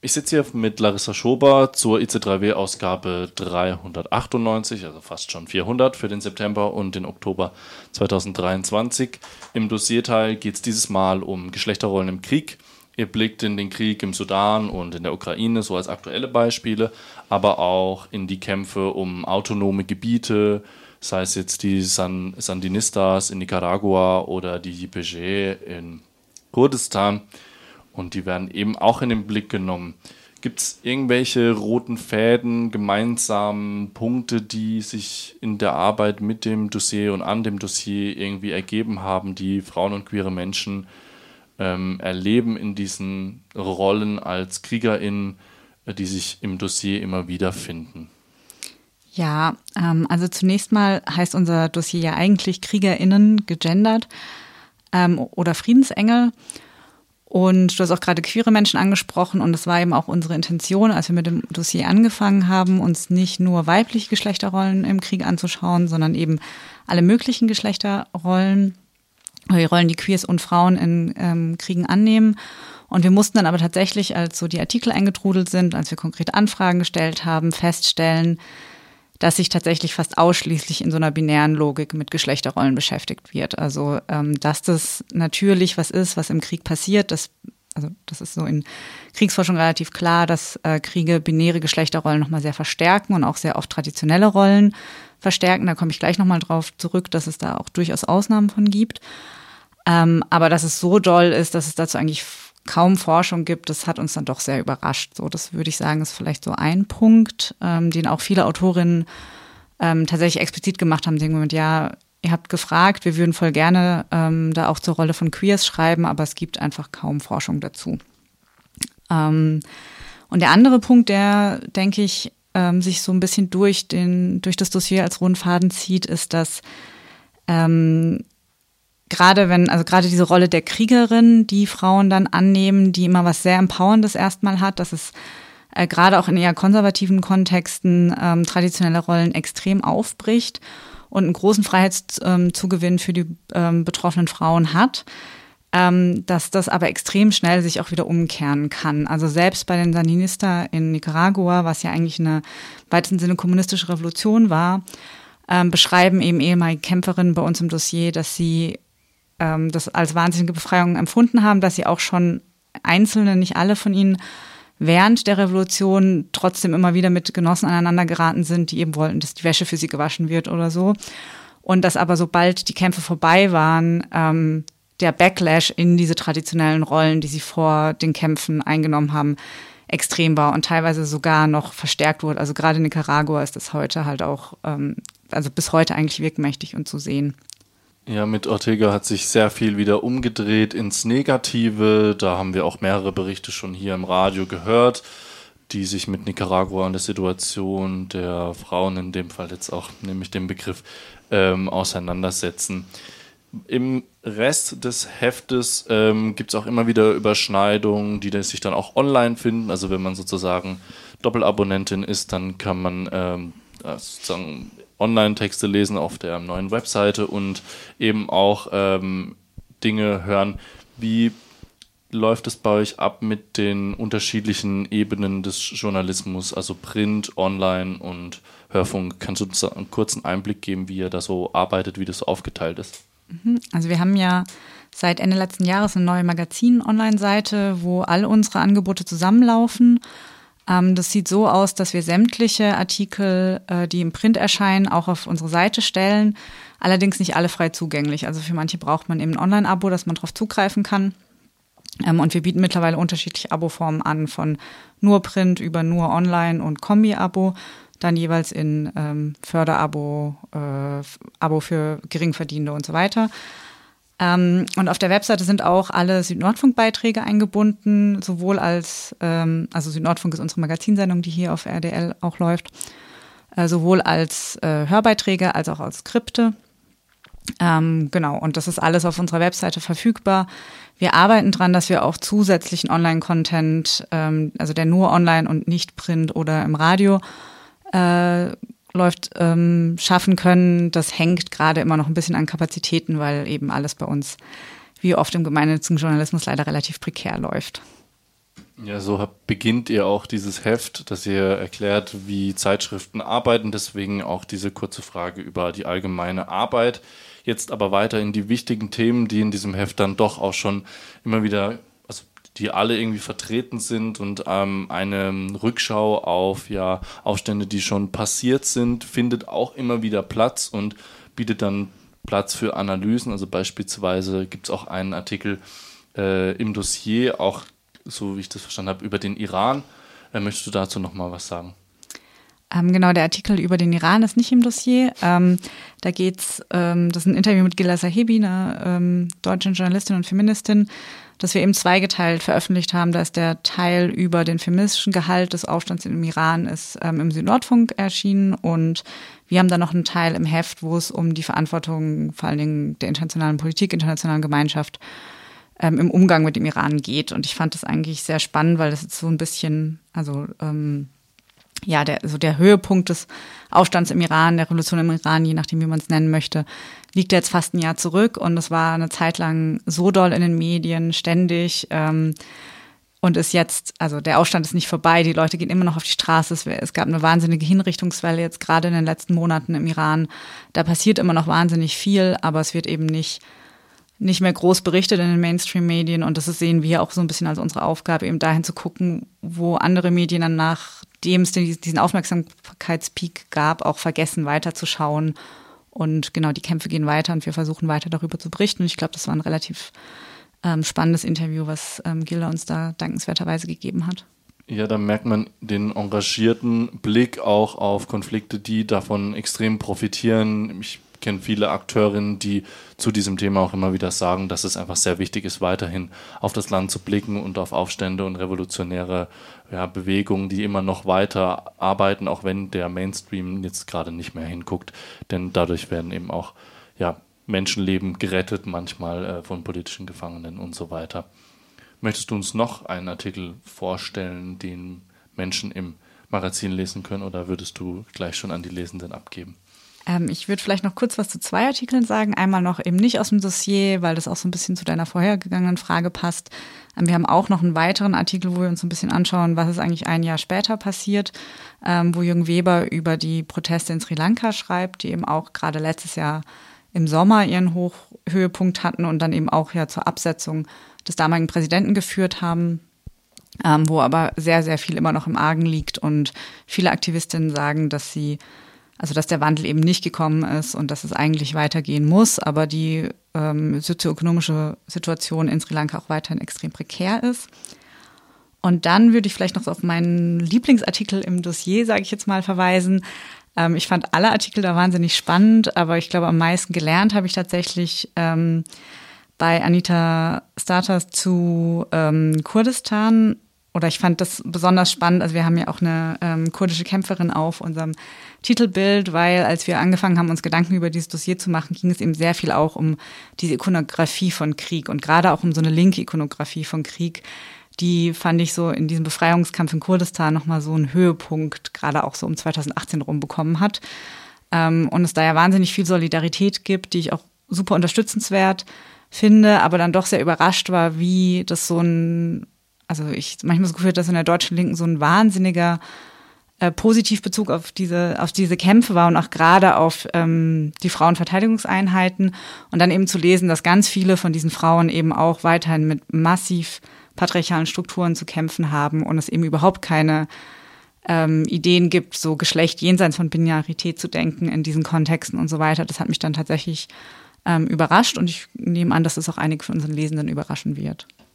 Ich sitze hier mit Larissa Schober zur IC3W-Ausgabe 398, also fast schon 400 für den September und den Oktober 2023. Im Dossierteil geht es dieses Mal um Geschlechterrollen im Krieg. Ihr blickt in den Krieg im Sudan und in der Ukraine, so als aktuelle Beispiele, aber auch in die Kämpfe um autonome Gebiete, sei es jetzt die San Sandinistas in Nicaragua oder die YPG in Kurdistan und die werden eben auch in den Blick genommen. Gibt es irgendwelche roten Fäden, gemeinsamen Punkte, die sich in der Arbeit mit dem Dossier und an dem Dossier irgendwie ergeben haben, die Frauen und queere Menschen ähm, erleben in diesen Rollen als KriegerInnen, äh, die sich im Dossier immer wieder finden? Ja, ähm, also zunächst mal heißt unser Dossier ja eigentlich KriegerInnen gegendert ähm, oder Friedensengel. Und du hast auch gerade queere Menschen angesprochen und es war eben auch unsere Intention, als wir mit dem Dossier angefangen haben, uns nicht nur weibliche Geschlechterrollen im Krieg anzuschauen, sondern eben alle möglichen Geschlechterrollen, die Rollen, die Queers und Frauen in ähm, Kriegen annehmen. Und wir mussten dann aber tatsächlich, als so die Artikel eingetrudelt sind, als wir konkrete Anfragen gestellt haben, feststellen, dass sich tatsächlich fast ausschließlich in so einer binären Logik mit Geschlechterrollen beschäftigt wird. Also ähm, dass das natürlich was ist, was im Krieg passiert, das also das ist so in Kriegsforschung relativ klar, dass äh, Kriege binäre Geschlechterrollen nochmal sehr verstärken und auch sehr oft traditionelle Rollen verstärken. Da komme ich gleich nochmal drauf zurück, dass es da auch durchaus Ausnahmen von gibt. Ähm, aber dass es so doll ist, dass es dazu eigentlich kaum Forschung gibt, das hat uns dann doch sehr überrascht. So, das würde ich sagen, ist vielleicht so ein Punkt, ähm, den auch viele Autorinnen ähm, tatsächlich explizit gemacht haben. Sie mit, ja, ihr habt gefragt, wir würden voll gerne ähm, da auch zur Rolle von Queers schreiben, aber es gibt einfach kaum Forschung dazu. Ähm, und der andere Punkt, der, denke ich, ähm, sich so ein bisschen durch den, durch das Dossier als Rundfaden zieht, ist, dass ähm, gerade wenn, also gerade diese Rolle der Kriegerin, die Frauen dann annehmen, die immer was sehr Empowerndes erstmal hat, dass es äh, gerade auch in eher konservativen Kontexten ähm, traditionelle Rollen extrem aufbricht und einen großen Freiheitszugewinn ähm, für die ähm, betroffenen Frauen hat, ähm, dass das aber extrem schnell sich auch wieder umkehren kann. Also selbst bei den Sandinista in Nicaragua, was ja eigentlich eine weitesten Sinne kommunistische Revolution war, ähm, beschreiben eben ehemalige Kämpferinnen bei uns im Dossier, dass sie ähm, das als wahnsinnige Befreiung empfunden haben, dass sie auch schon einzelne, nicht alle von ihnen, während der Revolution trotzdem immer wieder mit Genossen aneinander geraten sind, die eben wollten, dass die Wäsche für sie gewaschen wird oder so. Und dass aber sobald die Kämpfe vorbei waren, ähm, der Backlash in diese traditionellen Rollen, die sie vor den Kämpfen eingenommen haben, extrem war und teilweise sogar noch verstärkt wurde. Also gerade in Nicaragua ist das heute halt auch, ähm, also bis heute eigentlich wirkmächtig und zu sehen. Ja, mit Ortega hat sich sehr viel wieder umgedreht ins Negative. Da haben wir auch mehrere Berichte schon hier im Radio gehört, die sich mit Nicaragua und der Situation der Frauen, in dem Fall jetzt auch nämlich den Begriff, ähm, auseinandersetzen. Im Rest des Heftes ähm, gibt es auch immer wieder Überschneidungen, die sich dann auch online finden. Also wenn man sozusagen Doppelabonnentin ist, dann kann man ähm, sozusagen Online-Texte lesen auf der neuen Webseite und eben auch ähm, Dinge hören. Wie läuft es bei euch ab mit den unterschiedlichen Ebenen des Journalismus, also Print, Online und Hörfunk? Kannst du uns einen kurzen Einblick geben, wie ihr da so arbeitet, wie das so aufgeteilt ist? Mhm. Also wir haben ja seit Ende letzten Jahres eine neue Magazin-Online-Seite, wo all unsere Angebote zusammenlaufen. Ähm, das sieht so aus, dass wir sämtliche Artikel, äh, die im Print erscheinen, auch auf unsere Seite stellen. Allerdings nicht alle frei zugänglich. Also für manche braucht man eben ein Online-Abo, dass man darauf zugreifen kann. Ähm, und wir bieten mittlerweile unterschiedliche Abo-Formen an, von nur Print über nur Online und Kombi-Abo, dann jeweils in ähm, Förderabo, äh, Abo für Geringverdienende und so weiter. Ähm, und auf der Webseite sind auch alle Südnordfunk-Beiträge eingebunden, sowohl als, ähm, also Südnordfunk ist unsere Magazinsendung, die hier auf RDL auch läuft, äh, sowohl als äh, Hörbeiträge als auch als Skripte. Ähm, genau, und das ist alles auf unserer Webseite verfügbar. Wir arbeiten dran, dass wir auch zusätzlichen Online-Content, ähm, also der nur online und nicht print oder im Radio, äh, läuft, ähm, schaffen können, das hängt gerade immer noch ein bisschen an Kapazitäten, weil eben alles bei uns, wie oft im gemeinnützigen Journalismus, leider relativ prekär läuft. Ja, so hab, beginnt ihr auch dieses Heft, dass ihr erklärt, wie Zeitschriften arbeiten. Deswegen auch diese kurze Frage über die allgemeine Arbeit. Jetzt aber weiter in die wichtigen Themen, die in diesem Heft dann doch auch schon immer wieder, die alle irgendwie vertreten sind und ähm, eine Rückschau auf ja Aufstände, die schon passiert sind, findet auch immer wieder Platz und bietet dann Platz für Analysen. Also beispielsweise gibt es auch einen Artikel äh, im Dossier, auch so wie ich das verstanden habe, über den Iran. Äh, möchtest du dazu noch mal was sagen? Ähm, genau, der Artikel über den Iran ist nicht im Dossier. Ähm, da geht's, ähm, das ist ein Interview mit Gila Sahibi, einer ähm, deutschen Journalistin und Feministin, das wir eben zweigeteilt veröffentlicht haben. Da ist der Teil über den feministischen Gehalt des Aufstands im Iran ist ähm, im Südnordfunk erschienen und wir haben dann noch einen Teil im Heft, wo es um die Verantwortung vor allen Dingen der internationalen Politik, internationalen Gemeinschaft ähm, im Umgang mit dem Iran geht. Und ich fand das eigentlich sehr spannend, weil das jetzt so ein bisschen, also ähm, ja, der, so der Höhepunkt des Aufstands im Iran, der Revolution im Iran, je nachdem, wie man es nennen möchte, liegt jetzt fast ein Jahr zurück und es war eine Zeit lang so doll in den Medien, ständig. Ähm, und ist jetzt, also der Aufstand ist nicht vorbei, die Leute gehen immer noch auf die Straße. Es, es, gab eine wahnsinnige Hinrichtungswelle jetzt gerade in den letzten Monaten im Iran. Da passiert immer noch wahnsinnig viel, aber es wird eben nicht nicht mehr groß berichtet in den Mainstream-Medien und das sehen wir auch so ein bisschen als unsere Aufgabe, eben dahin zu gucken, wo andere Medien dann nachdem es diesen Aufmerksamkeitspeak gab, auch vergessen weiterzuschauen. Und genau, die Kämpfe gehen weiter und wir versuchen weiter darüber zu berichten. Und ich glaube, das war ein relativ ähm, spannendes Interview, was ähm, Gilda uns da dankenswerterweise gegeben hat. Ja, da merkt man den engagierten Blick auch auf Konflikte, die davon extrem profitieren. Ich kenne viele Akteurinnen, die zu diesem Thema auch immer wieder sagen, dass es einfach sehr wichtig ist, weiterhin auf das Land zu blicken und auf Aufstände und revolutionäre ja, Bewegungen, die immer noch weiter arbeiten, auch wenn der Mainstream jetzt gerade nicht mehr hinguckt. Denn dadurch werden eben auch ja, Menschenleben gerettet, manchmal äh, von politischen Gefangenen und so weiter. Möchtest du uns noch einen Artikel vorstellen, den Menschen im Magazin lesen können, oder würdest du gleich schon an die Lesenden abgeben? Ähm, ich würde vielleicht noch kurz was zu zwei Artikeln sagen. Einmal noch eben nicht aus dem Dossier, weil das auch so ein bisschen zu deiner vorhergegangenen Frage passt. Ähm, wir haben auch noch einen weiteren Artikel, wo wir uns ein bisschen anschauen, was ist eigentlich ein Jahr später passiert, ähm, wo Jürgen Weber über die Proteste in Sri Lanka schreibt, die eben auch gerade letztes Jahr im Sommer ihren Hoch Höhepunkt hatten und dann eben auch ja zur Absetzung des damaligen Präsidenten geführt haben. Ähm, wo aber sehr, sehr viel immer noch im Argen liegt und viele Aktivistinnen sagen, dass sie also dass der Wandel eben nicht gekommen ist und dass es eigentlich weitergehen muss, aber die ähm, sozioökonomische Situation in Sri Lanka auch weiterhin extrem prekär ist. Und dann würde ich vielleicht noch auf meinen Lieblingsartikel im Dossier, sage ich jetzt mal, verweisen. Ähm, ich fand alle Artikel da wahnsinnig spannend, aber ich glaube, am meisten gelernt habe ich tatsächlich ähm, bei Anita Statas zu ähm, Kurdistan oder ich fand das besonders spannend. Also wir haben ja auch eine ähm, kurdische Kämpferin auf unserem Titelbild, weil als wir angefangen haben, uns Gedanken über dieses Dossier zu machen, ging es eben sehr viel auch um diese Ikonografie von Krieg und gerade auch um so eine linke Ikonografie von Krieg. Die fand ich so in diesem Befreiungskampf in Kurdistan nochmal so einen Höhepunkt, gerade auch so um 2018 rum bekommen hat. Ähm, und es da ja wahnsinnig viel Solidarität gibt, die ich auch super unterstützenswert finde, aber dann doch sehr überrascht war, wie das so ein also ich manchmal das Gefühl, dass in der deutschen Linken so ein wahnsinniger äh, Positivbezug auf diese, auf diese Kämpfe war und auch gerade auf ähm, die Frauenverteidigungseinheiten und dann eben zu lesen, dass ganz viele von diesen Frauen eben auch weiterhin mit massiv patriarchalen Strukturen zu kämpfen haben und es eben überhaupt keine ähm, Ideen gibt, so Geschlecht jenseits von Binarität zu denken in diesen Kontexten und so weiter. Das hat mich dann tatsächlich ähm, überrascht und ich nehme an, dass es auch einige von unseren Lesenden überraschen wird.